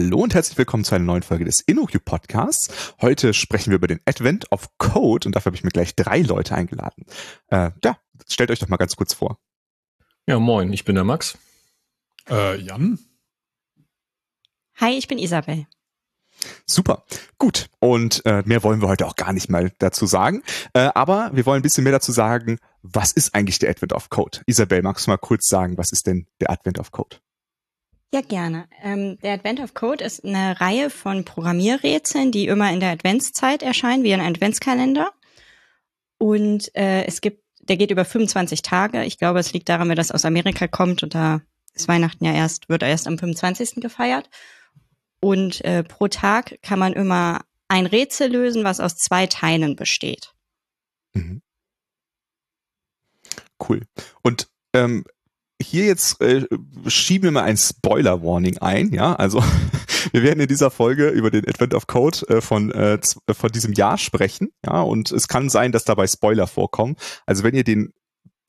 Hallo und herzlich willkommen zu einer neuen Folge des InnoQ Podcasts. Heute sprechen wir über den Advent of Code und dafür habe ich mir gleich drei Leute eingeladen. Äh, ja, stellt euch doch mal ganz kurz vor. Ja, moin, ich bin der Max. Äh, Jan. Hi, ich bin Isabel. Super, gut. Und äh, mehr wollen wir heute auch gar nicht mal dazu sagen. Äh, aber wir wollen ein bisschen mehr dazu sagen, was ist eigentlich der Advent of Code? Isabel, magst du mal kurz sagen, was ist denn der Advent of Code? Ja, gerne. Ähm, der Advent of Code ist eine Reihe von Programmierrätseln, die immer in der Adventszeit erscheinen, wie ein Adventskalender. Und äh, es gibt, der geht über 25 Tage. Ich glaube, es liegt daran, weil das aus Amerika kommt und da ist Weihnachten ja erst, wird erst am 25. gefeiert. Und äh, pro Tag kann man immer ein Rätsel lösen, was aus zwei Teilen besteht. Mhm. Cool. Und ähm, hier jetzt äh, schieben wir mal ein Spoiler-Warning ein, ja, also wir werden in dieser Folge über den Advent of Code äh, von, äh, äh, von diesem Jahr sprechen, ja, und es kann sein, dass dabei Spoiler vorkommen. Also wenn ihr den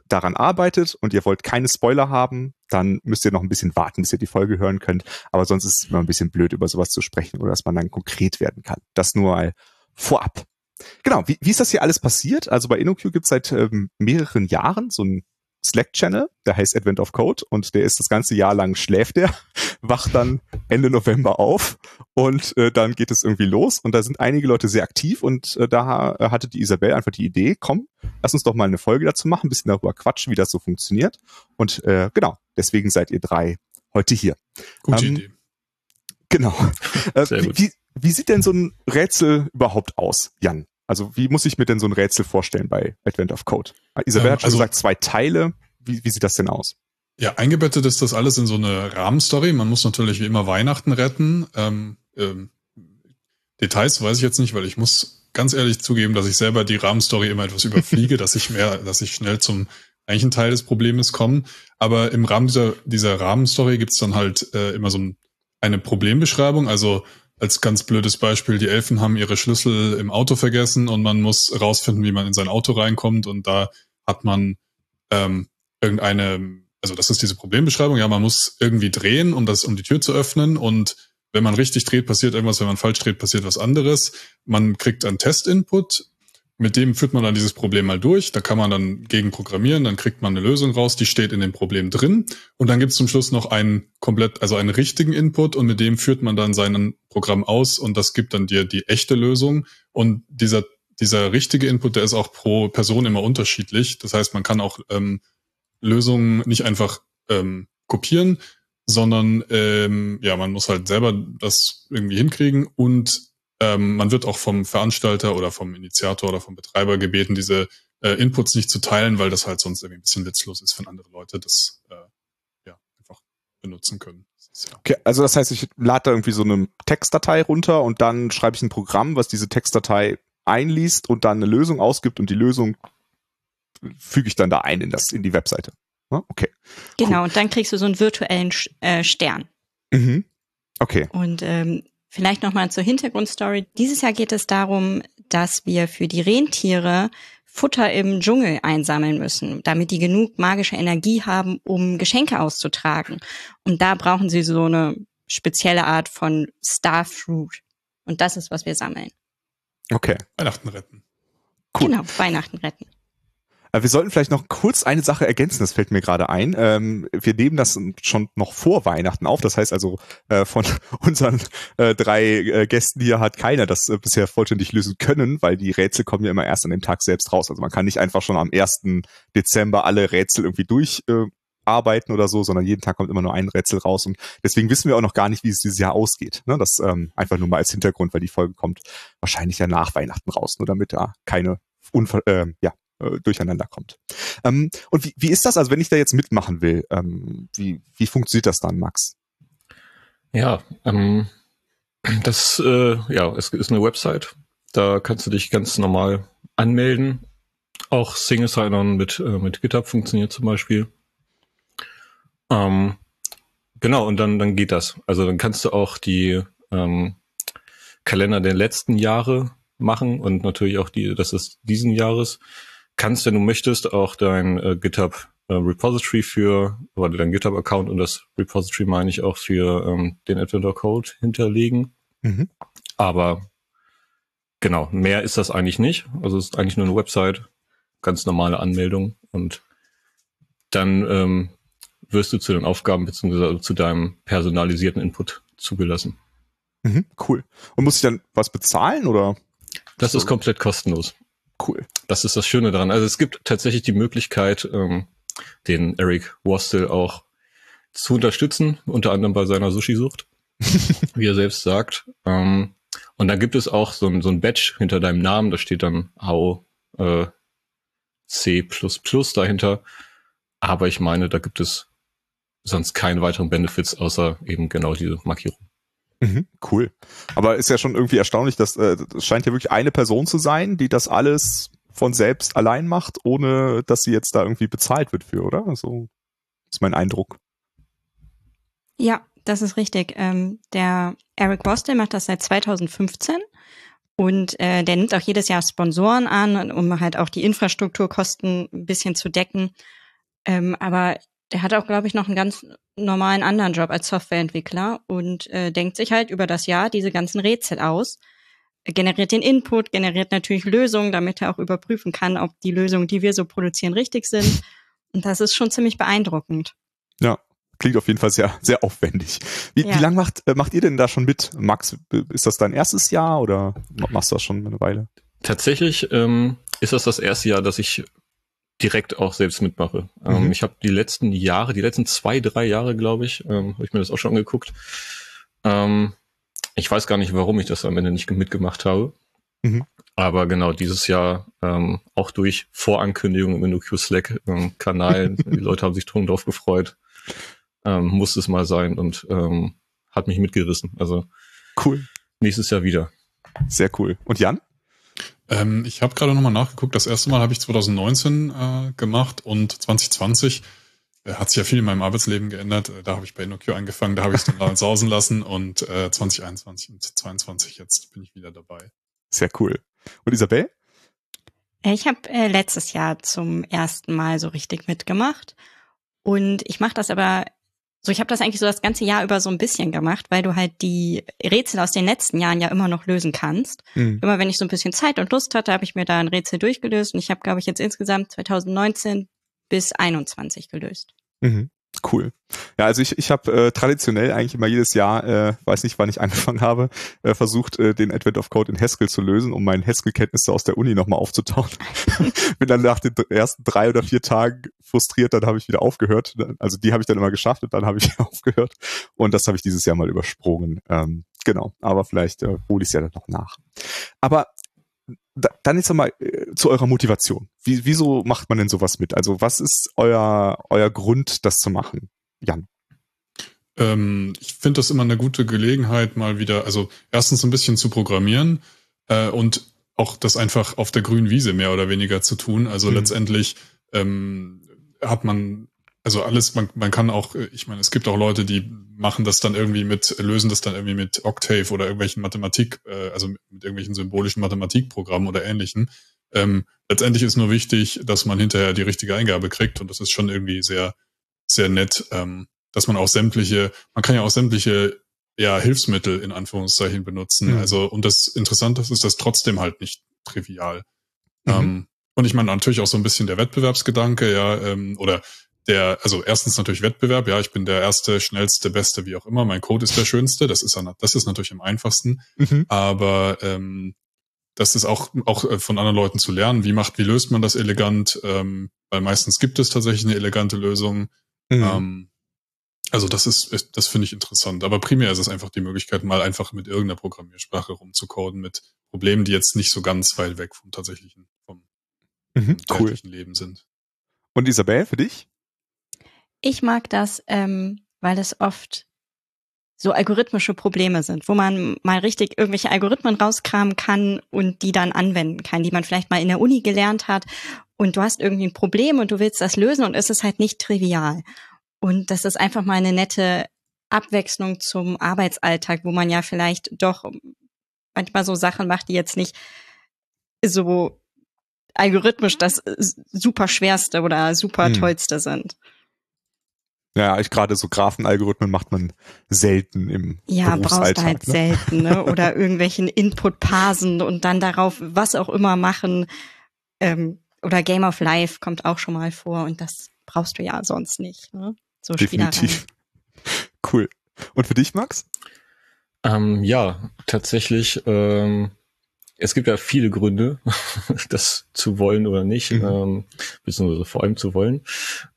daran arbeitet und ihr wollt keine Spoiler haben, dann müsst ihr noch ein bisschen warten, bis ihr die Folge hören könnt. Aber sonst ist es immer ein bisschen blöd, über sowas zu sprechen oder dass man dann konkret werden kann. Das nur mal vorab. Genau, wie, wie ist das hier alles passiert? Also bei InnoQ gibt es seit ähm, mehreren Jahren so ein Slack-Channel, der heißt Advent of Code und der ist das ganze Jahr lang schläft der, wacht dann Ende November auf und äh, dann geht es irgendwie los und da sind einige Leute sehr aktiv und äh, da hatte die Isabel einfach die Idee, komm, lass uns doch mal eine Folge dazu machen, ein bisschen darüber quatschen, wie das so funktioniert und äh, genau, deswegen seid ihr drei heute hier. Gute ähm, Idee. Genau. Äh, wie, wie sieht denn so ein Rätsel überhaupt aus, Jan? Also wie muss ich mir denn so ein Rätsel vorstellen bei Advent of Code? Isabel ähm, hat schon also, gesagt, zwei Teile. Wie, wie sieht das denn aus? Ja, eingebettet ist das alles in so eine Rahmenstory. Man muss natürlich wie immer Weihnachten retten. Ähm, ähm, Details weiß ich jetzt nicht, weil ich muss ganz ehrlich zugeben, dass ich selber die Rahmenstory immer etwas überfliege, dass ich mehr, dass ich schnell zum eigentlichen Teil des Problems komme. Aber im Rahmen dieser, dieser Rahmenstory gibt's dann halt äh, immer so ein, eine Problembeschreibung. Also als ganz blödes Beispiel, die Elfen haben ihre Schlüssel im Auto vergessen und man muss rausfinden, wie man in sein Auto reinkommt und da hat man ähm, irgendeine, also das ist diese Problembeschreibung, ja, man muss irgendwie drehen, um das, um die Tür zu öffnen und wenn man richtig dreht, passiert irgendwas, wenn man falsch dreht, passiert was anderes. Man kriegt einen Test-Input, mit dem führt man dann dieses Problem mal durch. Da kann man dann gegen programmieren, dann kriegt man eine Lösung raus, die steht in dem Problem drin. Und dann gibt es zum Schluss noch einen komplett, also einen richtigen Input und mit dem führt man dann sein Programm aus und das gibt dann dir die echte Lösung. Und dieser, dieser richtige Input, der ist auch pro Person immer unterschiedlich. Das heißt, man kann auch ähm, Lösungen nicht einfach ähm, kopieren, sondern ähm, ja, man muss halt selber das irgendwie hinkriegen und ähm, man wird auch vom Veranstalter oder vom Initiator oder vom Betreiber gebeten, diese äh, Inputs nicht zu teilen, weil das halt sonst irgendwie ein bisschen witzlos ist, wenn andere Leute das äh, ja einfach benutzen können. Ja okay, also das heißt, ich lade da irgendwie so eine Textdatei runter und dann schreibe ich ein Programm, was diese Textdatei einliest und dann eine Lösung ausgibt und die Lösung füge ich dann da ein in das in die Webseite. Okay. Genau, cool. und dann kriegst du so einen virtuellen äh, Stern. Mhm. Okay. Und ähm, Vielleicht nochmal zur Hintergrundstory. Dieses Jahr geht es darum, dass wir für die Rentiere Futter im Dschungel einsammeln müssen, damit die genug magische Energie haben, um Geschenke auszutragen. Und da brauchen sie so eine spezielle Art von Starfruit. Und das ist, was wir sammeln. Okay. Weihnachten retten. Cool. Genau, Weihnachten retten. Äh, wir sollten vielleicht noch kurz eine Sache ergänzen, das fällt mir gerade ein. Ähm, wir nehmen das schon noch vor Weihnachten auf. Das heißt also, äh, von unseren äh, drei Gästen hier hat keiner das bisher vollständig lösen können, weil die Rätsel kommen ja immer erst an dem Tag selbst raus. Also man kann nicht einfach schon am 1. Dezember alle Rätsel irgendwie durch arbeiten oder so, sondern jeden Tag kommt immer nur ein Rätsel raus und deswegen wissen wir auch noch gar nicht, wie es dieses Jahr ausgeht. Ne? Das ähm, einfach nur mal als Hintergrund, weil die Folge kommt wahrscheinlich ja nach Weihnachten raus, nur damit da keine Unver äh, ja, äh, durcheinander kommt. Ähm, und wie, wie ist das, also wenn ich da jetzt mitmachen will, ähm, wie, wie funktioniert das dann, Max? Ja, ähm, das äh, ja, es ist eine Website. Da kannst du dich ganz normal anmelden. Auch Single Sign-On mit, äh, mit GitHub funktioniert zum Beispiel. Ähm, genau, und dann, dann geht das. Also dann kannst du auch die ähm, Kalender der letzten Jahre machen und natürlich auch die, das ist diesen Jahres kannst, wenn du möchtest, auch dein äh, GitHub äh, Repository für, oder dein GitHub-Account und das Repository meine ich auch für ähm, den Adventure Code hinterlegen. Mhm. Aber genau, mehr ist das eigentlich nicht. Also es ist eigentlich nur eine Website, ganz normale Anmeldung und dann ähm, wirst du zu den Aufgaben bzw. zu deinem personalisierten Input zugelassen. Mhm, cool. Und muss ich dann was bezahlen oder? Das ist komplett kostenlos. Cool. Das ist das Schöne daran. Also es gibt tatsächlich die Möglichkeit, ähm, den Eric Wastel auch zu unterstützen, unter anderem bei seiner Sushi-Sucht, wie er selbst sagt. Ähm, und da gibt es auch so ein, so ein Badge hinter deinem Namen, da steht dann AO äh, C++ dahinter. Aber ich meine, da gibt es sonst keine weiteren Benefits, außer eben genau diese Markierung. Mhm, cool. Aber ist ja schon irgendwie erstaunlich, dass äh, das scheint ja wirklich eine Person zu sein, die das alles von selbst allein macht, ohne dass sie jetzt da irgendwie bezahlt wird für, oder? So ist mein Eindruck. Ja, das ist richtig. Ähm, der Eric Boston macht das seit 2015 und äh, der nimmt auch jedes Jahr Sponsoren an, um halt auch die Infrastrukturkosten ein bisschen zu decken. Ähm, aber der hat auch, glaube ich, noch einen ganz normalen anderen Job als Softwareentwickler und äh, denkt sich halt über das Jahr diese ganzen Rätsel aus, generiert den Input, generiert natürlich Lösungen, damit er auch überprüfen kann, ob die Lösungen, die wir so produzieren, richtig sind. Und das ist schon ziemlich beeindruckend. Ja, klingt auf jeden Fall sehr, sehr aufwendig. Wie, ja. wie lange macht, äh, macht ihr denn da schon mit, Max? Ist das dein erstes Jahr oder machst du das schon eine Weile? Tatsächlich ähm, ist das das erste Jahr, dass ich direkt auch selbst mitmache. Ähm, mhm. ich habe die letzten Jahre, die letzten zwei, drei Jahre, glaube ich, ähm, habe ich mir das auch schon angeguckt. Ähm, ich weiß gar nicht, warum ich das am Ende nicht mitgemacht habe. Mhm. Aber genau dieses Jahr ähm, auch durch Vorankündigung im InnoQ Slack ähm, die Leute haben sich drum drauf gefreut, ähm, muss es mal sein und ähm, hat mich mitgerissen. Also cool. Nächstes Jahr wieder. Sehr cool. Und Jan? Ähm, ich habe gerade nochmal nachgeguckt. Das erste Mal habe ich 2019 äh, gemacht und 2020 äh, hat sich ja viel in meinem Arbeitsleben geändert. Äh, da habe ich bei InnoQ angefangen, da habe ich es dann sausen lassen und äh, 2021 und 2022 jetzt bin ich wieder dabei. Sehr cool. Und Isabel? Äh, ich habe äh, letztes Jahr zum ersten Mal so richtig mitgemacht und ich mache das aber so, ich habe das eigentlich so das ganze Jahr über so ein bisschen gemacht, weil du halt die Rätsel aus den letzten Jahren ja immer noch lösen kannst. Mhm. Immer wenn ich so ein bisschen Zeit und Lust hatte, habe ich mir da ein Rätsel durchgelöst und ich habe, glaube ich, jetzt insgesamt 2019 bis 21 gelöst. Mhm. Cool. Ja, also ich, ich habe äh, traditionell eigentlich immer jedes Jahr, äh, weiß nicht, wann ich angefangen habe, äh, versucht, äh, den Advent of Code in Haskell zu lösen, um meine Haskell-Kenntnisse aus der Uni nochmal aufzutauen. Bin dann nach den ersten drei oder vier Tagen frustriert, dann habe ich wieder aufgehört. Also die habe ich dann immer geschafft und dann habe ich aufgehört. Und das habe ich dieses Jahr mal übersprungen. Ähm, genau, aber vielleicht äh, hole ich es ja dann noch nach. Aber dann jetzt nochmal äh, zu eurer Motivation. Wie, wieso macht man denn sowas mit? Also was ist euer, euer Grund, das zu machen? Jan. Ähm, ich finde das immer eine gute Gelegenheit, mal wieder, also erstens ein bisschen zu programmieren äh, und auch das einfach auf der grünen Wiese mehr oder weniger zu tun. Also mhm. letztendlich ähm, hat man also alles, man, man kann auch, ich meine, es gibt auch Leute, die machen das dann irgendwie mit, lösen das dann irgendwie mit Octave oder irgendwelchen Mathematik, äh, also mit, mit irgendwelchen symbolischen Mathematikprogrammen oder ähnlichen. Ähm, letztendlich ist nur wichtig, dass man hinterher die richtige Eingabe kriegt und das ist schon irgendwie sehr, sehr nett, ähm, dass man auch sämtliche, man kann ja auch sämtliche ja, Hilfsmittel in Anführungszeichen benutzen. Mhm. Also, und das Interessante ist, ist das trotzdem halt nicht trivial. Mhm. Ähm, und ich meine natürlich auch so ein bisschen der Wettbewerbsgedanke, ja, ähm, oder der, also erstens natürlich Wettbewerb, ja, ich bin der erste, schnellste, beste, wie auch immer, mein Code ist der schönste, das ist, das ist natürlich am einfachsten, mhm. aber ähm, das ist auch, auch äh, von anderen Leuten zu lernen, wie macht, wie löst man das elegant, ähm, weil meistens gibt es tatsächlich eine elegante Lösung. Mhm. Ähm, also das ist, das finde ich interessant. Aber primär ist es einfach die Möglichkeit, mal einfach mit irgendeiner Programmiersprache rumzucoden, mit Problemen, die jetzt nicht so ganz weit weg vom tatsächlichen, vom, mhm, cool. Leben sind. Und Isabel, für dich? Ich mag das, ähm, weil es oft so algorithmische Probleme sind, wo man mal richtig irgendwelche Algorithmen rauskramen kann und die dann anwenden kann, die man vielleicht mal in der Uni gelernt hat und du hast irgendwie ein Problem und du willst das lösen und es ist halt nicht trivial. Und das ist einfach mal eine nette Abwechslung zum Arbeitsalltag, wo man ja vielleicht doch manchmal so Sachen macht, die jetzt nicht so algorithmisch das super schwerste oder super hm. tollste sind. Ja, ich gerade so Graphenalgorithmen macht man selten im Ja, brauchst du halt ne? selten, ne? Oder irgendwelchen Input parsen und dann darauf was auch immer machen. Ähm, oder Game of Life kommt auch schon mal vor und das brauchst du ja sonst nicht, ne? So Definitiv. Cool. Und für dich, Max? Ähm, ja, tatsächlich ähm, es gibt ja viele Gründe, das zu wollen oder nicht, mhm. ähm, beziehungsweise vor allem zu wollen.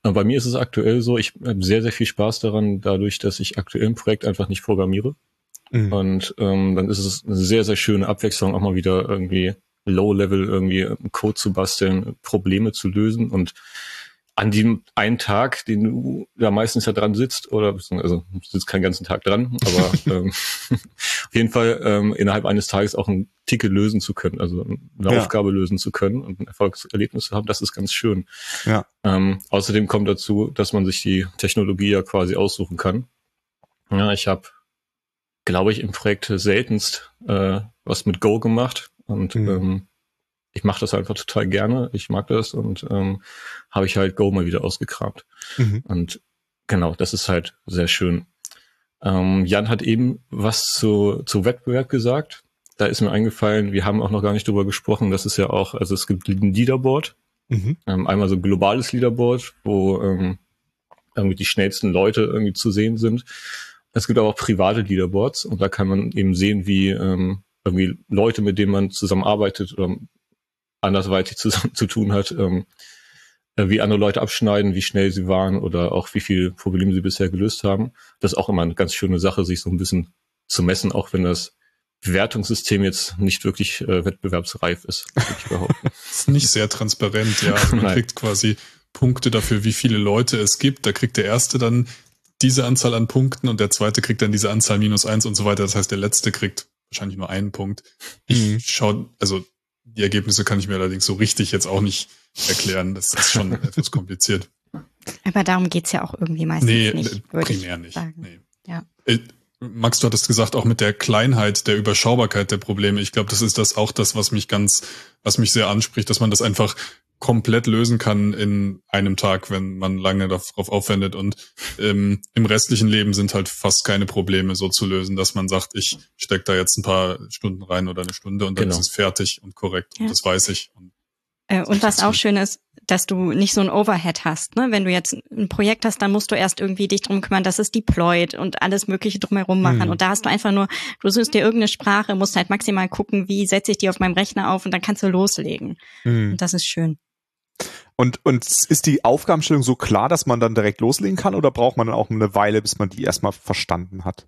Aber bei mir ist es aktuell so, ich habe sehr, sehr viel Spaß daran, dadurch, dass ich aktuell im Projekt einfach nicht programmiere. Mhm. Und ähm, dann ist es eine sehr, sehr schöne Abwechslung, auch mal wieder irgendwie Low-Level irgendwie Code zu basteln, Probleme zu lösen und an dem einen Tag, den du da meistens ja dran sitzt, oder also sitzt keinen ganzen Tag dran, aber ähm, jeden Fall ähm, innerhalb eines Tages auch ein Ticket lösen zu können, also eine ja. Aufgabe lösen zu können und ein Erfolgserlebnis zu haben, das ist ganz schön. Ja. Ähm, außerdem kommt dazu, dass man sich die Technologie ja quasi aussuchen kann. Ja, ich habe, glaube ich, im Projekt seltenst äh, was mit Go gemacht und mhm. ähm, ich mache das einfach total gerne. Ich mag das und ähm, habe ich halt Go mal wieder ausgekramt. Mhm. Und genau, das ist halt sehr schön. Ähm, Jan hat eben was zu, zu Wettbewerb gesagt. Da ist mir eingefallen, wir haben auch noch gar nicht drüber gesprochen, das ist ja auch, also es gibt ein Leaderboard. Mhm. Ähm, einmal so ein globales Leaderboard, wo ähm, irgendwie die schnellsten Leute irgendwie zu sehen sind. Es gibt aber auch private Leaderboards und da kann man eben sehen, wie ähm, irgendwie Leute, mit denen man zusammenarbeitet oder andersweitig zu, zu tun hat, ähm, äh, wie andere Leute abschneiden, wie schnell sie waren oder auch wie viele Probleme sie bisher gelöst haben. Das ist auch immer eine ganz schöne Sache, sich so ein bisschen zu messen, auch wenn das Bewertungssystem jetzt nicht wirklich äh, wettbewerbsreif ist, würde ich behaupten. ist nicht sehr transparent, ja. Also man kriegt quasi Punkte dafür, wie viele Leute es gibt. Da kriegt der erste dann diese Anzahl an Punkten und der zweite kriegt dann diese Anzahl minus eins und so weiter. Das heißt, der letzte kriegt wahrscheinlich nur einen Punkt. Ich mhm. schaue, also die Ergebnisse kann ich mir allerdings so richtig jetzt auch nicht erklären. Das ist schon etwas kompliziert. Aber darum geht's ja auch irgendwie meistens nee, nicht. Primär nicht. Nee. Ja. Äh, Max, du hattest gesagt, auch mit der Kleinheit, der Überschaubarkeit der Probleme. Ich glaube, das ist das auch das, was mich ganz, was mich sehr anspricht, dass man das einfach komplett lösen kann in einem Tag, wenn man lange darauf aufwendet. Und ähm, im restlichen Leben sind halt fast keine Probleme so zu lösen, dass man sagt, ich stecke da jetzt ein paar Stunden rein oder eine Stunde und dann genau. ist es fertig und korrekt. Ja. Und das weiß ich. Und, äh, und was auch schön ist, dass du nicht so ein Overhead hast. Ne? Wenn du jetzt ein Projekt hast, dann musst du erst irgendwie dich drum kümmern, dass es deployed und alles Mögliche drumherum machen. Mhm. Und da hast du einfach nur, du suchst dir irgendeine Sprache, musst halt maximal gucken, wie setze ich die auf meinem Rechner auf und dann kannst du loslegen. Mhm. Und das ist schön. Und, und ist die Aufgabenstellung so klar, dass man dann direkt loslegen kann oder braucht man dann auch eine Weile, bis man die erstmal verstanden hat?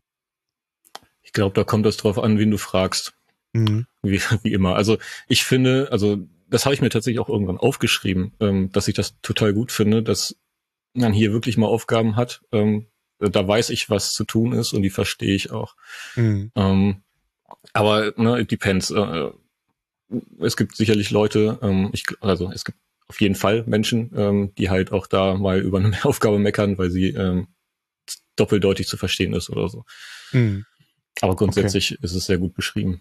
Ich glaube, da kommt es drauf an, wen du fragst. Mhm. Wie, wie immer. Also ich finde, also das habe ich mir tatsächlich auch irgendwann aufgeschrieben, ähm, dass ich das total gut finde, dass man hier wirklich mal Aufgaben hat. Ähm, da weiß ich, was zu tun ist und die verstehe ich auch. Mhm. Ähm, aber ne, it depends. Äh, es gibt sicherlich Leute, ähm, ich, also es gibt auf jeden Fall Menschen, ähm, die halt auch da mal über eine Aufgabe meckern, weil sie ähm, doppeldeutig zu verstehen ist oder so. Mhm. Aber grundsätzlich okay. ist es sehr gut beschrieben.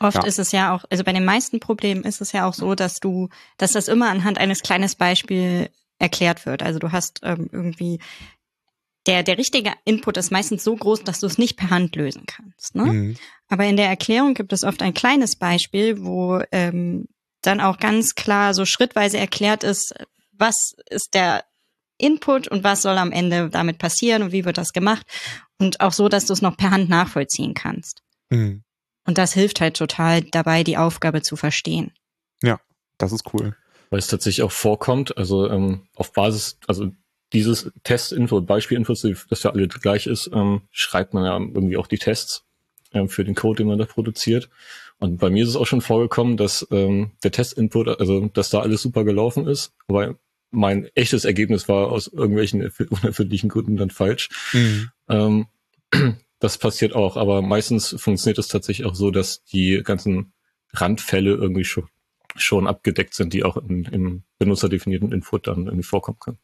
Oft ja. ist es ja auch, also bei den meisten Problemen ist es ja auch so, dass du, dass das immer anhand eines kleines Beispiel erklärt wird. Also du hast ähm, irgendwie der, der richtige Input ist meistens so groß, dass du es nicht per Hand lösen kannst. Ne? Mhm. Aber in der Erklärung gibt es oft ein kleines Beispiel, wo ähm, dann auch ganz klar so schrittweise erklärt ist, was ist der Input und was soll am Ende damit passieren und wie wird das gemacht. Und auch so, dass du es noch per Hand nachvollziehen kannst. Mhm. Und das hilft halt total dabei, die Aufgabe zu verstehen. Ja, das ist cool. Weil es tatsächlich auch vorkommt, also ähm, auf Basis, also dieses Testinfo, Beispielinfo, das ja alle gleich ist, ähm, schreibt man ja irgendwie auch die Tests ähm, für den Code, den man da produziert. Und bei mir ist es auch schon vorgekommen, dass ähm, der Testinput, also dass da alles super gelaufen ist, aber mein echtes Ergebnis war aus irgendwelchen unerfindlichen Gründen dann falsch. Mhm. Ähm, das passiert auch, aber meistens funktioniert es tatsächlich auch so, dass die ganzen Randfälle irgendwie schon, schon abgedeckt sind, die auch in, im benutzerdefinierten Input dann irgendwie vorkommen können.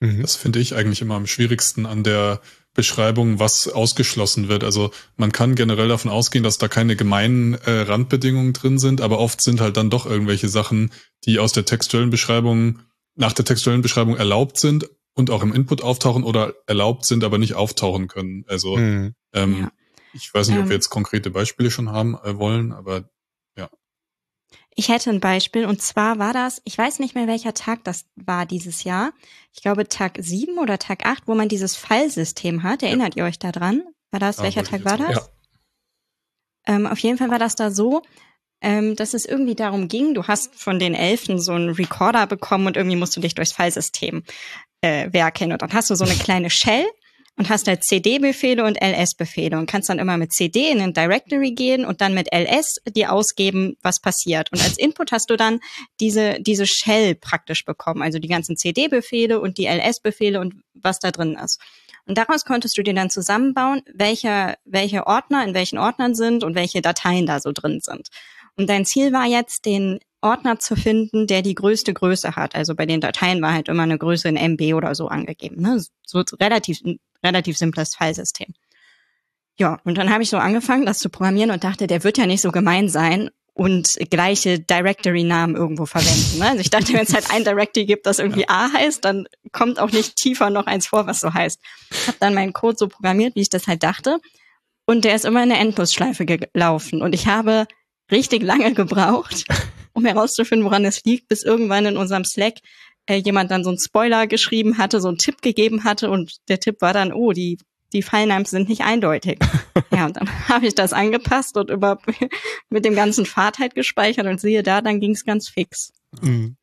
Mhm. Das finde ich eigentlich immer am schwierigsten an der Beschreibung, was ausgeschlossen wird. Also man kann generell davon ausgehen, dass da keine gemeinen äh, Randbedingungen drin sind, aber oft sind halt dann doch irgendwelche Sachen, die aus der textuellen Beschreibung, nach der textuellen Beschreibung erlaubt sind und auch im Input auftauchen oder erlaubt sind, aber nicht auftauchen können. Also mhm. ähm, ja. ich weiß nicht, ob wir ähm. jetzt konkrete Beispiele schon haben äh, wollen, aber ich hätte ein Beispiel und zwar war das, ich weiß nicht mehr welcher Tag das war dieses Jahr. Ich glaube Tag sieben oder Tag acht, wo man dieses Fallsystem hat. Erinnert ja. ihr euch daran? War das, ah, welcher Tag war das? Ja. Ähm, auf jeden Fall war das da so, ähm, dass es irgendwie darum ging, du hast von den Elfen so einen Recorder bekommen und irgendwie musst du dich durchs Fallsystem äh, werken. Und dann hast du so eine kleine Shell und hast halt CD-Befehle und LS-Befehle und kannst dann immer mit CD in ein Directory gehen und dann mit LS dir ausgeben, was passiert. Und als Input hast du dann diese, diese Shell praktisch bekommen, also die ganzen CD-Befehle und die LS-Befehle und was da drin ist. Und daraus konntest du dir dann zusammenbauen, welche, welche Ordner in welchen Ordnern sind und welche Dateien da so drin sind. Und dein Ziel war jetzt, den Ordner zu finden, der die größte Größe hat. Also bei den Dateien war halt immer eine Größe in MB oder so angegeben. Ne? So relativ relativ simples Filesystem. Ja, und dann habe ich so angefangen, das zu programmieren und dachte, der wird ja nicht so gemein sein und gleiche Directory-Namen irgendwo verwenden. Ne? Also ich dachte, wenn es halt ein Directory gibt, das irgendwie A heißt, dann kommt auch nicht tiefer noch eins vor, was so heißt. Ich habe dann meinen Code so programmiert, wie ich das halt dachte. Und der ist immer in der Endlosschleife gelaufen. Und ich habe richtig lange gebraucht, um herauszufinden, woran es liegt, bis irgendwann in unserem Slack äh, jemand dann so einen Spoiler geschrieben hatte, so einen Tipp gegeben hatte und der Tipp war dann, oh, die die Fallnames sind nicht eindeutig. ja, und dann habe ich das angepasst und über mit dem ganzen Pfad halt gespeichert und siehe da, dann ging es ganz fix. Mhm.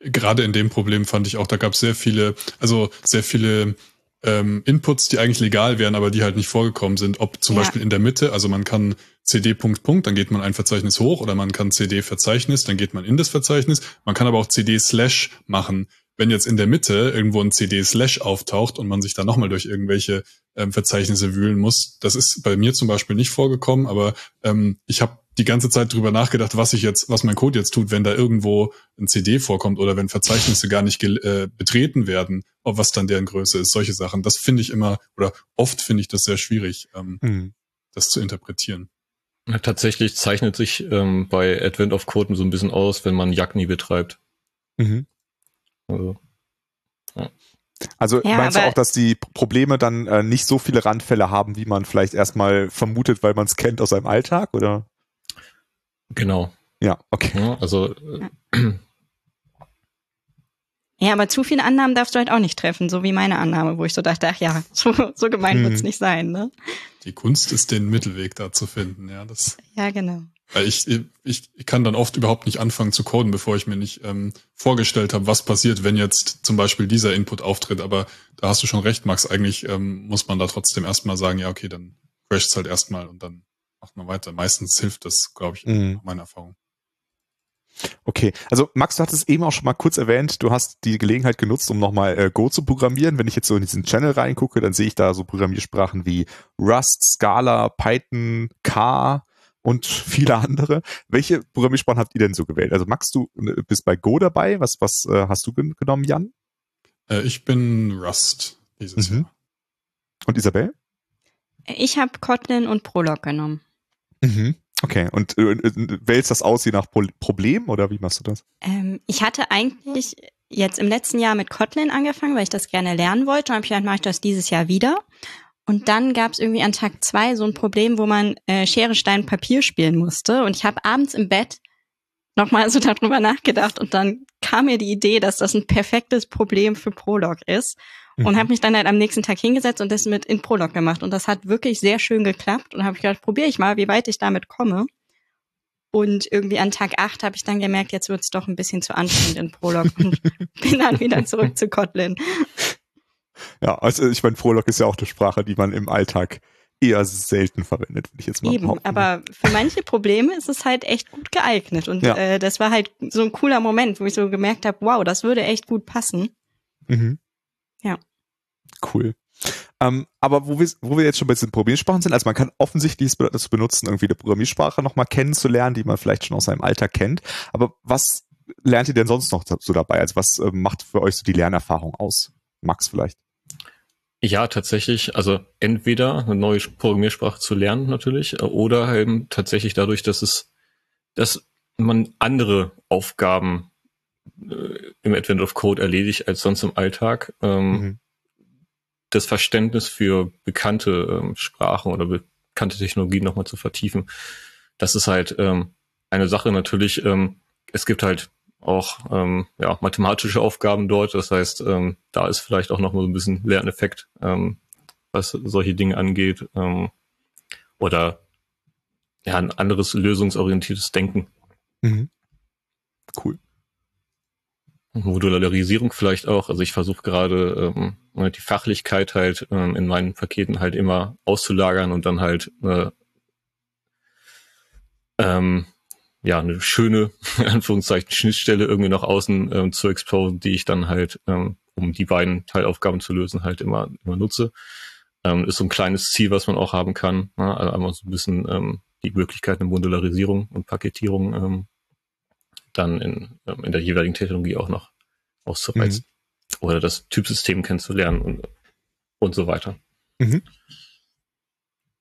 Gerade in dem Problem fand ich auch, da gab es sehr viele, also sehr viele ähm, Inputs, die eigentlich legal wären, aber die halt nicht vorgekommen sind. Ob zum ja. Beispiel in der Mitte, also man kann CD Punkt Punkt, dann geht man ein Verzeichnis hoch oder man kann CD Verzeichnis, dann geht man in das Verzeichnis. Man kann aber auch CD Slash machen. Wenn jetzt in der Mitte irgendwo ein CD Slash auftaucht und man sich dann nochmal durch irgendwelche ähm, Verzeichnisse wühlen muss, das ist bei mir zum Beispiel nicht vorgekommen, aber ähm, ich habe die ganze Zeit drüber nachgedacht, was ich jetzt, was mein Code jetzt tut, wenn da irgendwo ein CD vorkommt oder wenn Verzeichnisse gar nicht äh, betreten werden, ob was dann deren Größe ist, solche Sachen. Das finde ich immer oder oft finde ich das sehr schwierig, ähm, mhm. das zu interpretieren. Tatsächlich zeichnet sich ähm, bei Advent of Code so ein bisschen aus, wenn man Jagni betreibt. Mhm. Also, ja. Also ja, meinst du auch, dass die Probleme dann äh, nicht so viele Randfälle haben, wie man vielleicht erstmal vermutet, weil man es kennt aus seinem Alltag, oder? Genau. Ja, okay. Ja, also äh, ja, aber zu viele Annahmen darfst du halt auch nicht treffen, so wie meine Annahme, wo ich so dachte, ach ja, so, so gemein hm. wird's nicht sein, ne? Die Kunst ist, den Mittelweg da zu finden, ja. Das, ja, genau. Weil ich, ich, ich kann dann oft überhaupt nicht anfangen zu coden, bevor ich mir nicht ähm, vorgestellt habe, was passiert, wenn jetzt zum Beispiel dieser Input auftritt. Aber da hast du schon recht, Max. Eigentlich ähm, muss man da trotzdem erstmal sagen, ja, okay, dann crasht halt erstmal und dann macht man weiter. Meistens hilft das, glaube ich, mhm. meiner Erfahrung. Okay, also Max, du hattest es eben auch schon mal kurz erwähnt, du hast die Gelegenheit genutzt, um nochmal äh, Go zu programmieren. Wenn ich jetzt so in diesen Channel reingucke, dann sehe ich da so Programmiersprachen wie Rust, Scala, Python, K und viele andere. Welche Programmiersprachen habt ihr denn so gewählt? Also Max, du äh, bist bei Go dabei. Was, was äh, hast du genommen, Jan? Äh, ich bin Rust dieses mhm. Jahr. Und Isabel? Ich habe Kotlin und Prolog genommen. Mhm. Okay, und äh, äh, wählst das aus je nach Problem oder wie machst du das? Ähm, ich hatte eigentlich jetzt im letzten Jahr mit Kotlin angefangen, weil ich das gerne lernen wollte. Und habe ich gedacht, mache ich das dieses Jahr wieder. Und dann gab es irgendwie an Tag zwei so ein Problem, wo man äh, Schere, Stein, Papier spielen musste. Und ich habe abends im Bett nochmal so darüber nachgedacht und dann kam mir die Idee, dass das ein perfektes Problem für Prolog ist und mhm. habe mich dann halt am nächsten Tag hingesetzt und das mit in Prolog gemacht und das hat wirklich sehr schön geklappt und habe ich gedacht, probiere ich mal, wie weit ich damit komme. Und irgendwie an Tag 8 habe ich dann gemerkt, jetzt wird's doch ein bisschen zu anstrengend in Prolog und bin dann wieder zurück zu Kotlin. Ja, also ich meine, Prolog ist ja auch eine Sprache, die man im Alltag eher selten verwendet, würde ich jetzt mal Eben, behaupten. aber für manche Probleme ist es halt echt gut geeignet. Und ja. äh, das war halt so ein cooler Moment, wo ich so gemerkt habe, wow, das würde echt gut passen. Mhm. Ja. Cool. Ähm, aber wo wir, wo wir jetzt schon bei diesen Programmiersprachen sind, also man kann offensichtlich das benutzen, irgendwie eine Programmiersprache nochmal kennenzulernen, die man vielleicht schon aus seinem Alter kennt. Aber was lernt ihr denn sonst noch so dabei? Also was äh, macht für euch so die Lernerfahrung aus? Max vielleicht? Ja, tatsächlich. Also entweder eine neue Programmiersprache zu lernen natürlich, oder eben tatsächlich dadurch, dass es, dass man andere Aufgaben äh, im Advent of Code erledigt als sonst im Alltag. Ähm, mhm. Das Verständnis für bekannte ähm, Sprachen oder bekannte Technologien nochmal zu vertiefen. Das ist halt ähm, eine Sache natürlich. Ähm, es gibt halt auch ähm, ja, mathematische Aufgaben dort. Das heißt, ähm, da ist vielleicht auch noch mal so ein bisschen Lerneffekt, ähm, was solche Dinge angeht. Ähm, oder ja, ein anderes lösungsorientiertes Denken. Mhm. Cool. Modularisierung vielleicht auch. Also ich versuche gerade ähm, ne, die Fachlichkeit halt ähm, in meinen Paketen halt immer auszulagern und dann halt äh, ähm, ja, eine schöne, Anführungszeichen, Schnittstelle irgendwie nach außen ähm, zu exposen, die ich dann halt, ähm, um die beiden Teilaufgaben zu lösen, halt immer, immer nutze. Ähm, ist so ein kleines Ziel, was man auch haben kann. Ne? Also einmal so ein bisschen ähm, die Möglichkeit der Modularisierung und Paketierung ähm, dann in, ähm, in der jeweiligen Technologie auch noch auszureizen. Mhm. Oder das Typsystem kennenzulernen und, und so weiter. Mhm.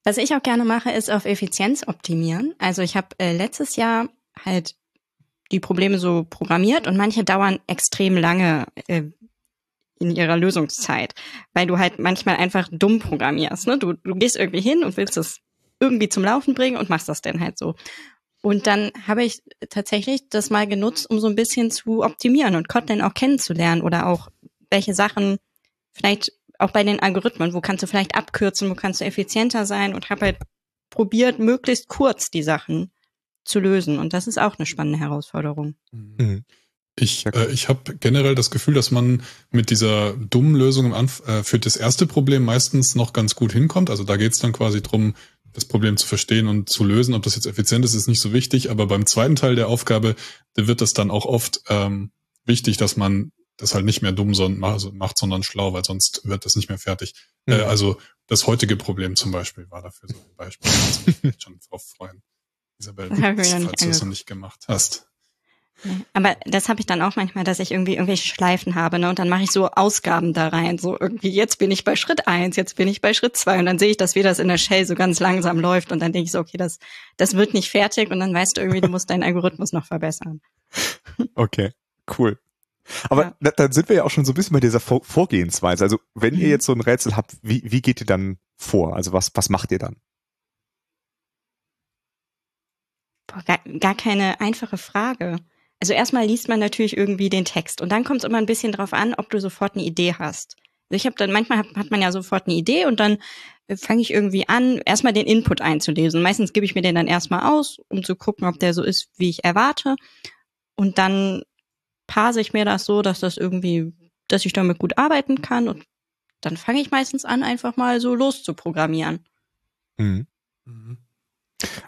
Was ich auch gerne mache, ist auf Effizienz optimieren. Also ich habe äh, letztes Jahr halt die Probleme so programmiert und manche dauern extrem lange äh, in ihrer Lösungszeit, weil du halt manchmal einfach dumm programmierst. Ne? Du, du gehst irgendwie hin und willst es irgendwie zum Laufen bringen und machst das dann halt so. Und dann habe ich tatsächlich das mal genutzt, um so ein bisschen zu optimieren und Kotlin auch kennenzulernen oder auch welche Sachen vielleicht auch bei den Algorithmen, wo kannst du vielleicht abkürzen, wo kannst du effizienter sein und habe halt probiert, möglichst kurz die Sachen zu lösen. Und das ist auch eine spannende Herausforderung. Mhm. Ich, äh, ich habe generell das Gefühl, dass man mit dieser dummen Lösung äh, für das erste Problem meistens noch ganz gut hinkommt. Also da geht es dann quasi drum, das Problem zu verstehen und zu lösen. Ob das jetzt effizient ist, ist nicht so wichtig. Aber beim zweiten Teil der Aufgabe, da wird das dann auch oft ähm, wichtig, dass man das halt nicht mehr dumm also macht, sondern schlau, weil sonst wird das nicht mehr fertig. Mhm. Äh, also das heutige Problem zum Beispiel war dafür so ein Beispiel. Ich mich schon drauf freuen. Isabel, falls du es noch nicht gemacht hast. Aber das habe ich dann auch manchmal, dass ich irgendwie irgendwelche Schleifen habe, ne? Und dann mache ich so Ausgaben da rein. So irgendwie, jetzt bin ich bei Schritt eins, jetzt bin ich bei Schritt zwei und dann sehe ich, dass wie das in der Shell so ganz langsam läuft und dann denke ich so, okay, das, das wird nicht fertig und dann weißt du irgendwie, du musst deinen Algorithmus noch verbessern. Okay, cool. Aber ja. dann sind wir ja auch schon so ein bisschen bei dieser Vor Vorgehensweise. Also wenn mhm. ihr jetzt so ein Rätsel habt, wie, wie geht ihr dann vor? Also was, was macht ihr dann? Boah, gar, gar keine einfache Frage. Also erstmal liest man natürlich irgendwie den Text und dann kommt es immer ein bisschen drauf an, ob du sofort eine Idee hast. Also ich habe dann manchmal hat, hat man ja sofort eine Idee und dann äh, fange ich irgendwie an, erstmal den Input einzulesen. Meistens gebe ich mir den dann erstmal aus, um zu gucken, ob der so ist, wie ich erwarte. Und dann parse ich mir das so, dass das irgendwie, dass ich damit gut arbeiten kann und dann fange ich meistens an, einfach mal so loszuprogrammieren. Mhm. Mhm.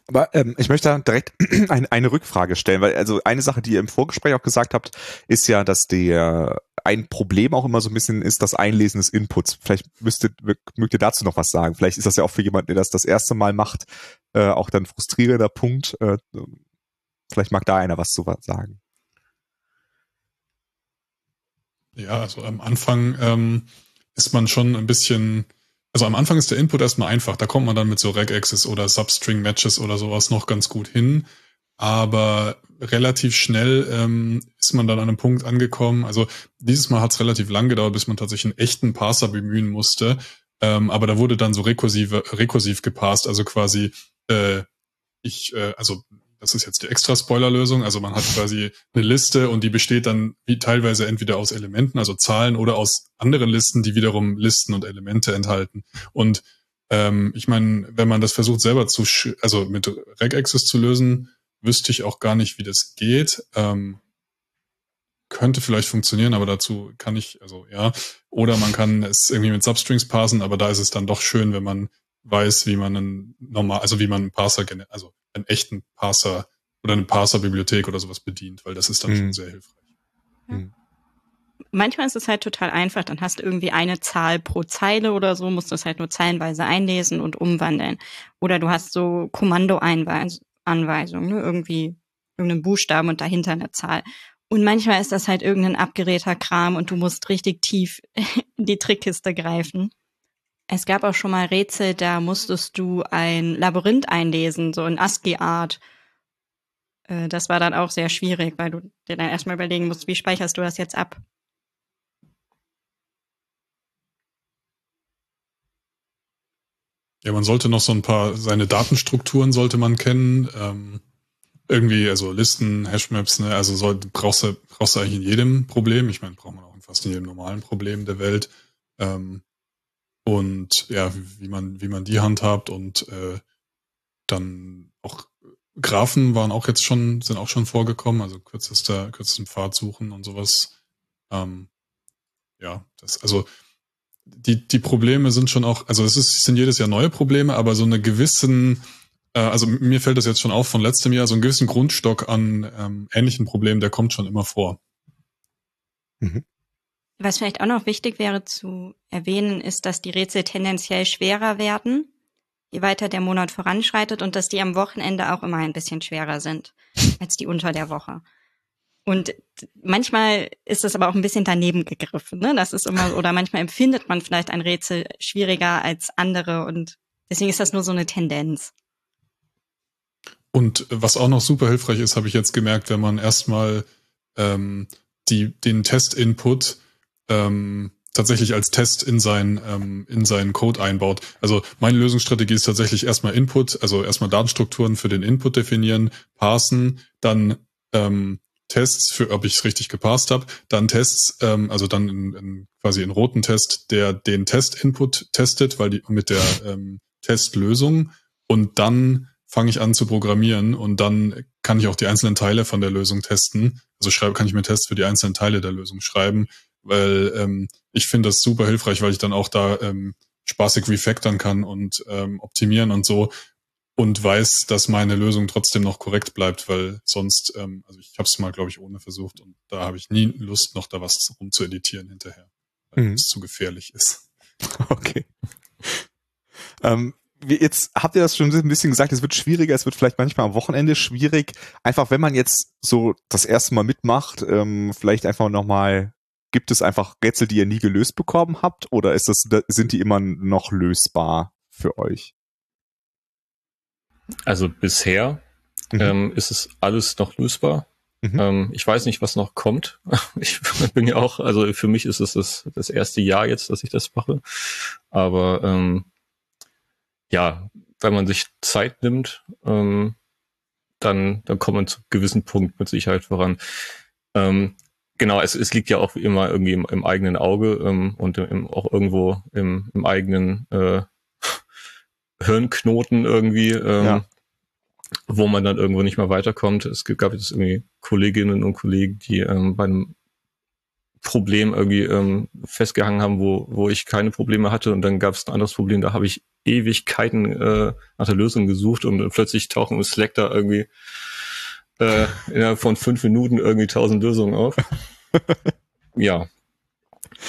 Aber ähm, ich möchte da direkt ein, eine Rückfrage stellen, weil also eine Sache, die ihr im Vorgespräch auch gesagt habt, ist ja, dass der ein Problem auch immer so ein bisschen ist das Einlesen des Inputs. Vielleicht müsstet, mögt ihr dazu noch was sagen. Vielleicht ist das ja auch für jemanden, der das das erste Mal macht, äh, auch dann frustrierender Punkt. Äh, vielleicht mag da einer was zu sagen. Ja, also am Anfang ähm, ist man schon ein bisschen, also am Anfang ist der Input erstmal einfach. Da kommt man dann mit so Regex oder Substring Matches oder sowas noch ganz gut hin. Aber relativ schnell ähm, ist man dann an einem Punkt angekommen. Also dieses Mal hat es relativ lang gedauert, bis man tatsächlich einen echten Parser bemühen musste. Ähm, aber da wurde dann so rekursive, rekursiv gepasst, also quasi äh, ich, äh, also das ist jetzt die extra Spoiler-Lösung. Also man hat quasi eine Liste und die besteht dann wie teilweise entweder aus Elementen, also Zahlen, oder aus anderen Listen, die wiederum Listen und Elemente enthalten. Und ähm, ich meine, wenn man das versucht selber zu, also mit Regex zu lösen, wüsste ich auch gar nicht, wie das geht. Ähm, könnte vielleicht funktionieren, aber dazu kann ich, also ja. Oder man kann es irgendwie mit Substrings parsen, aber da ist es dann doch schön, wenn man weiß, wie man einen normal, also wie man einen Parser, also einen echten Parser oder eine Parser-Bibliothek oder sowas bedient, weil das ist dann mhm. schon sehr hilfreich. Ja. Mhm. Manchmal ist es halt total einfach, dann hast du irgendwie eine Zahl pro Zeile oder so, musst du es halt nur zeilenweise einlesen und umwandeln. Oder du hast so Kommandoanweisungen, ne? irgendwie irgendeinen Buchstaben und dahinter eine Zahl. Und manchmal ist das halt irgendein abgeräter Kram und du musst richtig tief in die Trickkiste greifen. Es gab auch schon mal Rätsel, da musstest du ein Labyrinth einlesen, so in ASCII-Art. Äh, das war dann auch sehr schwierig, weil du dir dann erstmal überlegen musst, wie speicherst du das jetzt ab? Ja, man sollte noch so ein paar, seine Datenstrukturen sollte man kennen. Ähm, irgendwie, also Listen, Hashmaps, ne, also soll, brauchst du, brauchst du eigentlich in jedem Problem. Ich meine, braucht man auch in fast in jedem normalen Problem der Welt. Ähm, und ja, wie man, wie man die handhabt und äh, dann auch Graphen waren auch jetzt schon, sind auch schon vorgekommen, also kürzester, kürzesten Pfad suchen und sowas. Ähm, ja, das, also die, die Probleme sind schon auch, also es ist, sind jedes Jahr neue Probleme, aber so eine gewissen, äh, also mir fällt das jetzt schon auf von letztem Jahr, so einen gewissen Grundstock an ähm, ähnlichen Problemen, der kommt schon immer vor. Mhm. Was vielleicht auch noch wichtig wäre zu erwähnen, ist, dass die Rätsel tendenziell schwerer werden je weiter der Monat voranschreitet und dass die am Wochenende auch immer ein bisschen schwerer sind als die unter der Woche. Und manchmal ist es aber auch ein bisschen daneben gegriffen. Ne? Das ist immer, oder manchmal empfindet man vielleicht ein Rätsel schwieriger als andere und deswegen ist das nur so eine Tendenz. Und was auch noch super hilfreich ist, habe ich jetzt gemerkt, wenn man erstmal ähm, die, den Test-Input ähm, tatsächlich als Test in sein ähm, in seinen Code einbaut. Also meine Lösungsstrategie ist tatsächlich erstmal Input, also erstmal Datenstrukturen für den Input definieren, parsen, dann ähm, Tests für, ob ich es richtig gepasst habe, dann Tests, ähm, also dann in, in, quasi einen roten Test, der den Test-Input testet, weil die mit der ähm, Testlösung und dann fange ich an zu programmieren und dann kann ich auch die einzelnen Teile von der Lösung testen. Also schreibe, kann ich mir Tests für die einzelnen Teile der Lösung schreiben weil ähm, ich finde das super hilfreich, weil ich dann auch da ähm, spaßig refactoren kann und ähm, optimieren und so und weiß, dass meine Lösung trotzdem noch korrekt bleibt, weil sonst, ähm, also ich habe es mal, glaube ich, ohne versucht und da habe ich nie Lust, noch da was rum zu editieren hinterher, weil mhm. es zu gefährlich ist. Okay. ähm, jetzt habt ihr das schon ein bisschen gesagt, es wird schwieriger, es wird vielleicht manchmal am Wochenende schwierig. Einfach, wenn man jetzt so das erste Mal mitmacht, ähm, vielleicht einfach nochmal Gibt es einfach Rätsel, die ihr nie gelöst bekommen habt oder ist das, sind die immer noch lösbar für euch? Also bisher mhm. ähm, ist es alles noch lösbar. Mhm. Ähm, ich weiß nicht, was noch kommt. Ich bin ja auch, also für mich ist es das, das erste Jahr jetzt, dass ich das mache. Aber ähm, ja, wenn man sich Zeit nimmt, ähm, dann, dann kommt man zu gewissen Punkt mit Sicherheit voran. Ähm, genau, es, es liegt ja auch immer irgendwie im, im eigenen Auge ähm, und im, auch irgendwo im, im eigenen äh, Hirnknoten irgendwie, ähm, ja. wo man dann irgendwo nicht mehr weiterkommt. Es gab jetzt irgendwie Kolleginnen und Kollegen, die ähm, bei einem Problem irgendwie ähm, festgehangen haben, wo, wo ich keine Probleme hatte und dann gab es ein anderes Problem, da habe ich Ewigkeiten äh, nach der Lösung gesucht und plötzlich tauchen im Slack da irgendwie äh, innerhalb von fünf Minuten irgendwie tausend Lösungen auf. ja.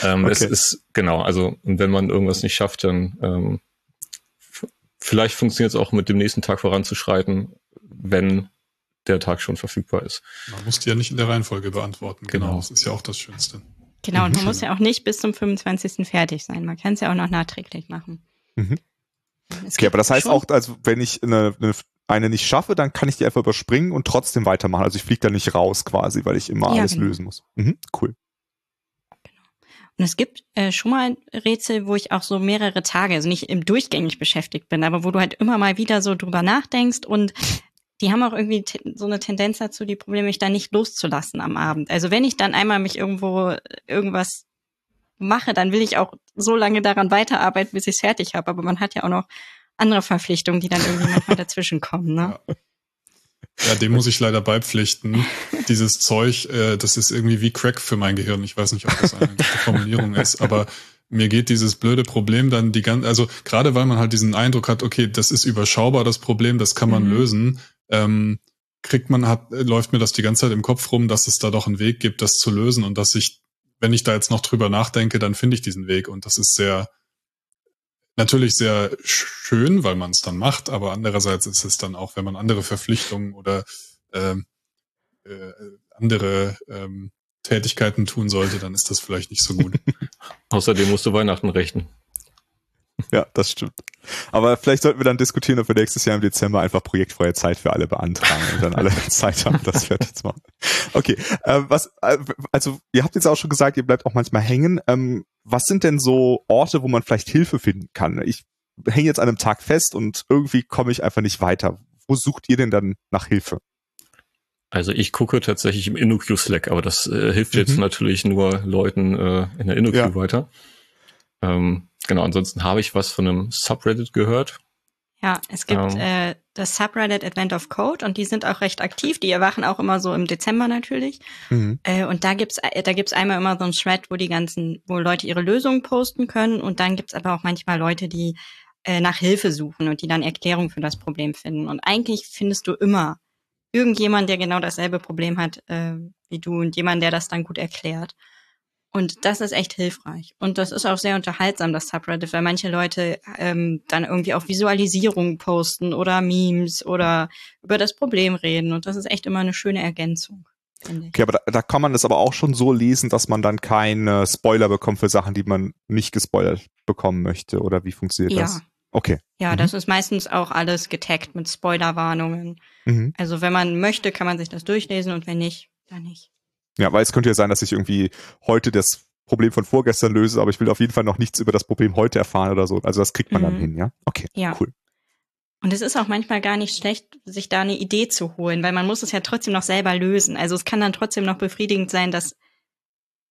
Ähm, okay. Es ist, genau, also und wenn man irgendwas nicht schafft, dann ähm, vielleicht funktioniert es auch mit dem nächsten Tag voranzuschreiten, wenn der Tag schon verfügbar ist. Man muss die ja nicht in der Reihenfolge beantworten. Genau, genau. das ist ja auch das Schönste. Genau, und man muss ja auch nicht bis zum 25. fertig sein. Man kann es ja auch noch nachträglich machen. Mhm. Okay, aber das heißt auch, also wenn ich eine, eine eine nicht schaffe, dann kann ich die einfach überspringen und trotzdem weitermachen. Also ich fliege da nicht raus quasi, weil ich immer ja, alles genau. lösen muss. Mhm, cool. Genau. Und es gibt äh, schon mal Rätsel, wo ich auch so mehrere Tage, also nicht im durchgängig beschäftigt bin, aber wo du halt immer mal wieder so drüber nachdenkst und die haben auch irgendwie so eine Tendenz dazu, die Probleme mich dann nicht loszulassen am Abend. Also wenn ich dann einmal mich irgendwo äh, irgendwas mache, dann will ich auch so lange daran weiterarbeiten, bis ich es fertig habe. Aber man hat ja auch noch andere Verpflichtungen, die dann irgendwie manchmal dazwischen kommen. Ne? Ja. Ja, dem muss ich leider beipflichten. Dieses Zeug, äh, das ist irgendwie wie Crack für mein Gehirn. Ich weiß nicht, ob das eine gute Formulierung ist, aber mir geht dieses blöde Problem dann die ganze, also gerade weil man halt diesen Eindruck hat, okay, das ist überschaubar, das Problem, das kann man mhm. lösen, ähm, kriegt man, hat, läuft mir das die ganze Zeit im Kopf rum, dass es da doch einen Weg gibt, das zu lösen und dass ich, wenn ich da jetzt noch drüber nachdenke, dann finde ich diesen Weg und das ist sehr, natürlich sehr schön, weil man es dann macht, aber andererseits ist es dann auch, wenn man andere Verpflichtungen oder ähm, äh, andere ähm, Tätigkeiten tun sollte, dann ist das vielleicht nicht so gut. Außerdem musst du Weihnachten rechnen. Ja, das stimmt. Aber vielleicht sollten wir dann diskutieren, ob wir nächstes Jahr im Dezember einfach projektfreie Zeit für alle beantragen und dann alle Zeit haben, das fertig zu machen. Okay, äh, was, äh, also ihr habt jetzt auch schon gesagt, ihr bleibt auch manchmal hängen. Ähm, was sind denn so Orte, wo man vielleicht Hilfe finden kann? Ich hänge jetzt an einem Tag fest und irgendwie komme ich einfach nicht weiter. Wo sucht ihr denn dann nach Hilfe? Also ich gucke tatsächlich im InnoQ Slack, aber das äh, hilft mhm. jetzt natürlich nur Leuten äh, in der InnoQ ja. weiter. Ähm, genau, ansonsten habe ich was von einem Subreddit gehört. Ja, es gibt ähm, äh, das Subreddit Advent of Code und die sind auch recht aktiv. Die erwachen auch immer so im Dezember natürlich. Mhm. Äh, und da gibt's äh, da gibt's einmal immer so ein Thread, wo die ganzen, wo Leute ihre Lösungen posten können und dann gibt's aber auch manchmal Leute, die äh, nach Hilfe suchen und die dann Erklärung für das Problem finden. Und eigentlich findest du immer irgendjemand, der genau dasselbe Problem hat äh, wie du und jemand, der das dann gut erklärt. Und das ist echt hilfreich. Und das ist auch sehr unterhaltsam, das Subreddit, weil manche Leute ähm, dann irgendwie auch Visualisierungen posten oder Memes oder über das Problem reden. Und das ist echt immer eine schöne Ergänzung. Okay, aber da, da kann man das aber auch schon so lesen, dass man dann keine Spoiler bekommt für Sachen, die man nicht gespoilert bekommen möchte. Oder wie funktioniert ja. das? Okay. Ja, mhm. das ist meistens auch alles getaggt mit Spoilerwarnungen. Mhm. Also wenn man möchte, kann man sich das durchlesen und wenn nicht, dann nicht. Ja, weil es könnte ja sein, dass ich irgendwie heute das Problem von vorgestern löse, aber ich will auf jeden Fall noch nichts über das Problem heute erfahren oder so. Also das kriegt man mhm. dann hin, ja? Okay, ja. cool. Und es ist auch manchmal gar nicht schlecht, sich da eine Idee zu holen, weil man muss es ja trotzdem noch selber lösen. Also es kann dann trotzdem noch befriedigend sein, das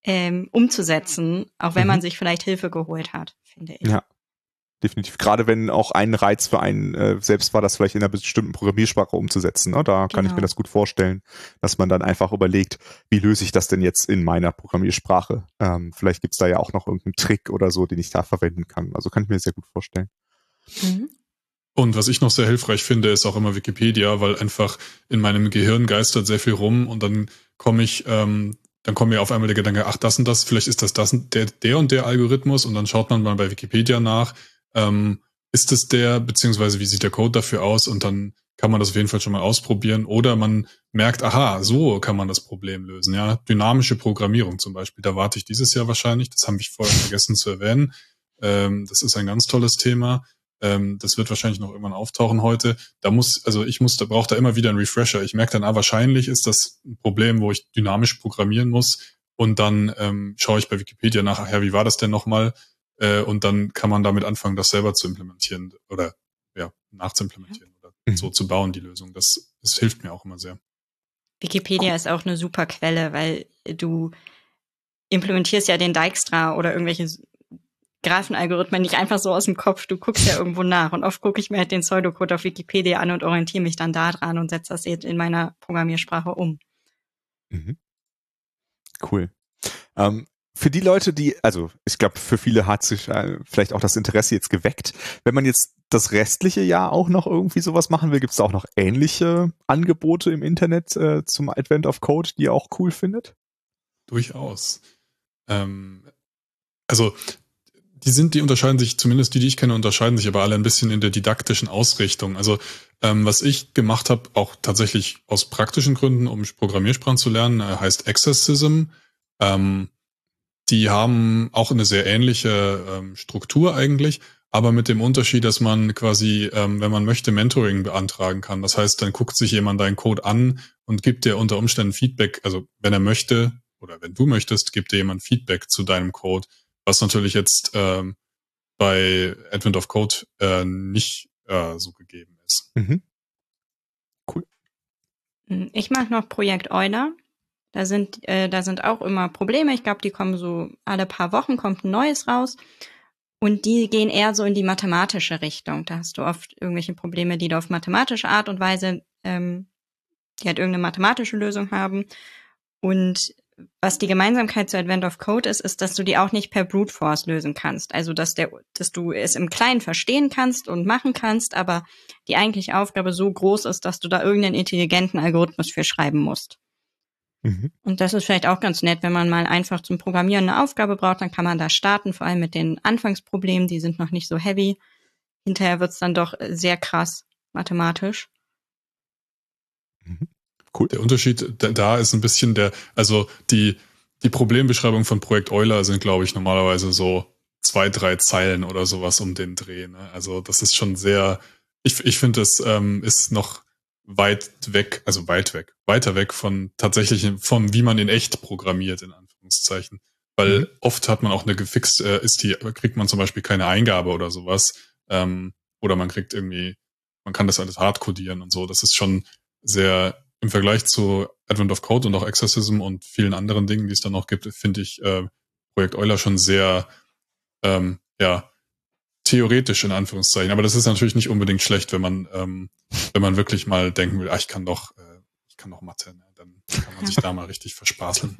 ähm, umzusetzen, auch wenn mhm. man sich vielleicht Hilfe geholt hat, finde ich. Ja, definitiv. Gerade wenn auch ein Reiz für einen äh, selbst war, das vielleicht in einer bestimmten Programmiersprache umzusetzen. Ne? Da kann ich mir genau. das gut vorstellen, dass man dann einfach überlegt, wie löse ich das denn jetzt in meiner Programmiersprache? Ähm, vielleicht gibt's da ja auch noch irgendeinen Trick oder so, den ich da verwenden kann. Also kann ich mir sehr gut vorstellen. Mhm. Und was ich noch sehr hilfreich finde, ist auch immer Wikipedia, weil einfach in meinem Gehirn geistert sehr viel rum und dann komme ich ähm, dann kommt mir auf einmal der Gedanke, ach, das und das, vielleicht ist das das der, der und der Algorithmus und dann schaut man mal bei Wikipedia nach, ähm, ist es der, beziehungsweise wie sieht der Code dafür aus und dann kann man das auf jeden Fall schon mal ausprobieren oder man merkt, aha, so kann man das Problem lösen. Ja, dynamische Programmierung zum Beispiel, da warte ich dieses Jahr wahrscheinlich. Das habe ich vorher vergessen zu erwähnen. Ähm, das ist ein ganz tolles Thema. Ähm, das wird wahrscheinlich noch irgendwann auftauchen heute. Da muss, also ich muss, da braucht da immer wieder einen Refresher. Ich merke dann, ah, wahrscheinlich ist das ein Problem, wo ich dynamisch programmieren muss. Und dann ähm, schaue ich bei Wikipedia nach, ach wie war das denn nochmal? Äh, und dann kann man damit anfangen, das selber zu implementieren oder ja, nachzuimplementieren oder mhm. so zu bauen, die Lösung. Das, das hilft mir auch immer sehr. Wikipedia ist auch eine super Quelle, weil du implementierst ja den Dijkstra oder irgendwelche Graphenalgorithmen nicht einfach so aus dem Kopf. Du guckst ja irgendwo nach. Und oft gucke ich mir halt den Pseudocode auf Wikipedia an und orientiere mich dann da dran und setze das jetzt in meiner Programmiersprache um. Mhm. Cool. Ähm, für die Leute, die, also ich glaube, für viele hat sich äh, vielleicht auch das Interesse jetzt geweckt. Wenn man jetzt das restliche Jahr auch noch irgendwie sowas machen will, gibt es auch noch ähnliche Angebote im Internet äh, zum Advent of Code, die ihr auch cool findet? Durchaus. Ähm, also die sind, die unterscheiden sich, zumindest die, die ich kenne, unterscheiden sich aber alle ein bisschen in der didaktischen Ausrichtung. Also ähm, was ich gemacht habe, auch tatsächlich aus praktischen Gründen, um Programmiersprachen zu lernen, äh, heißt Accessism. Ähm, die haben auch eine sehr ähnliche ähm, Struktur eigentlich, aber mit dem Unterschied, dass man quasi, ähm, wenn man möchte, Mentoring beantragen kann. Das heißt, dann guckt sich jemand deinen Code an und gibt dir unter Umständen Feedback. Also wenn er möchte oder wenn du möchtest, gibt dir jemand Feedback zu deinem Code, was natürlich jetzt ähm, bei Advent of Code äh, nicht äh, so gegeben ist. Mhm. Cool. Ich mag noch Projekt Euler. Da sind, äh, da sind auch immer Probleme. Ich glaube, die kommen so alle paar Wochen kommt ein neues raus. Und die gehen eher so in die mathematische Richtung. Da hast du oft irgendwelche Probleme, die du auf mathematische Art und Weise, ähm, die halt irgendeine mathematische Lösung haben. Und was die Gemeinsamkeit zu Advent of Code ist, ist, dass du die auch nicht per Brute Force lösen kannst. Also, dass der, dass du es im Kleinen verstehen kannst und machen kannst, aber die eigentliche Aufgabe so groß ist, dass du da irgendeinen intelligenten Algorithmus für schreiben musst. Mhm. Und das ist vielleicht auch ganz nett, wenn man mal einfach zum Programmieren eine Aufgabe braucht, dann kann man da starten, vor allem mit den Anfangsproblemen, die sind noch nicht so heavy. Hinterher wird's dann doch sehr krass mathematisch. Mhm. Cool. Der Unterschied da ist ein bisschen der, also die, die Problembeschreibung von Projekt Euler sind, glaube ich, normalerweise so zwei, drei Zeilen oder sowas um den Dreh. Ne? Also das ist schon sehr, ich, ich finde, es ähm, ist noch weit weg, also weit weg, weiter weg von tatsächlich vom, wie man in echt programmiert, in Anführungszeichen. Weil mhm. oft hat man auch eine gefixt, äh, ist die, kriegt man zum Beispiel keine Eingabe oder sowas. Ähm, oder man kriegt irgendwie, man kann das alles hardcodieren und so. Das ist schon sehr im Vergleich zu Advent of Code und auch Exorcism und vielen anderen Dingen, die es dann noch gibt, finde ich äh, Projekt Euler schon sehr, ähm, ja, theoretisch in Anführungszeichen. Aber das ist natürlich nicht unbedingt schlecht, wenn man, ähm, wenn man wirklich mal denken will, ah, ich kann doch, äh, ich kann doch Mathe, ne? dann kann man sich da mal richtig verspaßeln.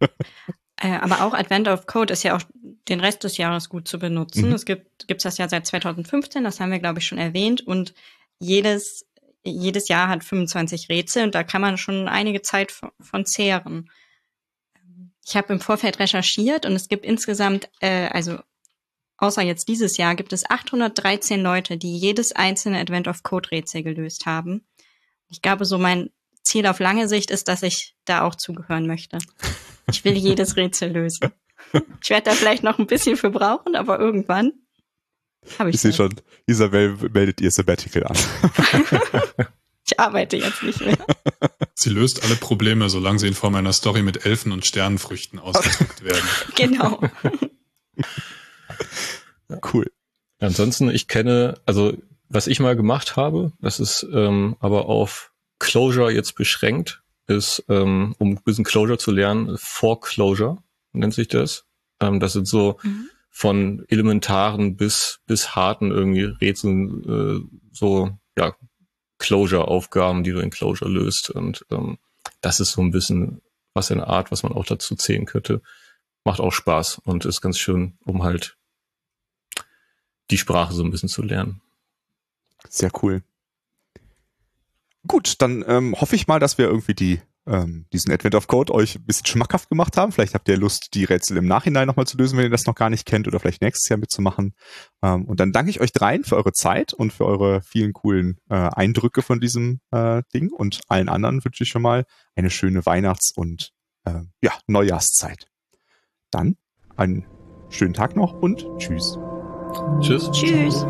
Äh, aber auch Advent of Code ist ja auch den Rest des Jahres gut zu benutzen. Mhm. Es gibt gibt's das ja seit 2015, das haben wir glaube ich schon erwähnt und jedes jedes Jahr hat 25 Rätsel und da kann man schon einige Zeit von, von zehren. Ich habe im Vorfeld recherchiert und es gibt insgesamt, äh, also außer jetzt dieses Jahr, gibt es 813 Leute, die jedes einzelne Advent of Code Rätsel gelöst haben. Ich glaube, so mein Ziel auf lange Sicht ist, dass ich da auch zugehören möchte. Ich will jedes Rätsel lösen. Ich werde da vielleicht noch ein bisschen für brauchen, aber irgendwann habe ich. Ich sehe schon, Isabel meldet ihr Sabbatical an. ich arbeite jetzt nicht mehr. Sie löst alle Probleme, solange sie in Form einer Story mit Elfen und Sternenfrüchten ausgedrückt werden. Genau. Cool. Ansonsten, ich kenne, also was ich mal gemacht habe, das ist ähm, aber auf Closure jetzt beschränkt, ist, ähm, um ein bisschen Closure zu lernen, Foreclosure nennt sich das. Ähm, das sind so mhm. von elementaren bis bis harten irgendwie Rätseln äh, so ja Closure-Aufgaben, die du in Closure löst. Und ähm, das ist so ein bisschen was in der Art, was man auch dazu zählen könnte. Macht auch Spaß und ist ganz schön, um halt die Sprache so ein bisschen zu lernen. Sehr cool. Gut, dann ähm, hoffe ich mal, dass wir irgendwie die ähm, diesen Advent of Code euch ein bisschen schmackhaft gemacht haben. Vielleicht habt ihr Lust, die Rätsel im Nachhinein nochmal zu lösen, wenn ihr das noch gar nicht kennt oder vielleicht nächstes Jahr mitzumachen. Ähm, und dann danke ich euch dreien für eure Zeit und für eure vielen coolen äh, Eindrücke von diesem äh, Ding und allen anderen wünsche ich schon mal eine schöne Weihnachts- und äh, ja, Neujahrszeit. Dann einen schönen Tag noch und tschüss. Tschüss. Tschüss.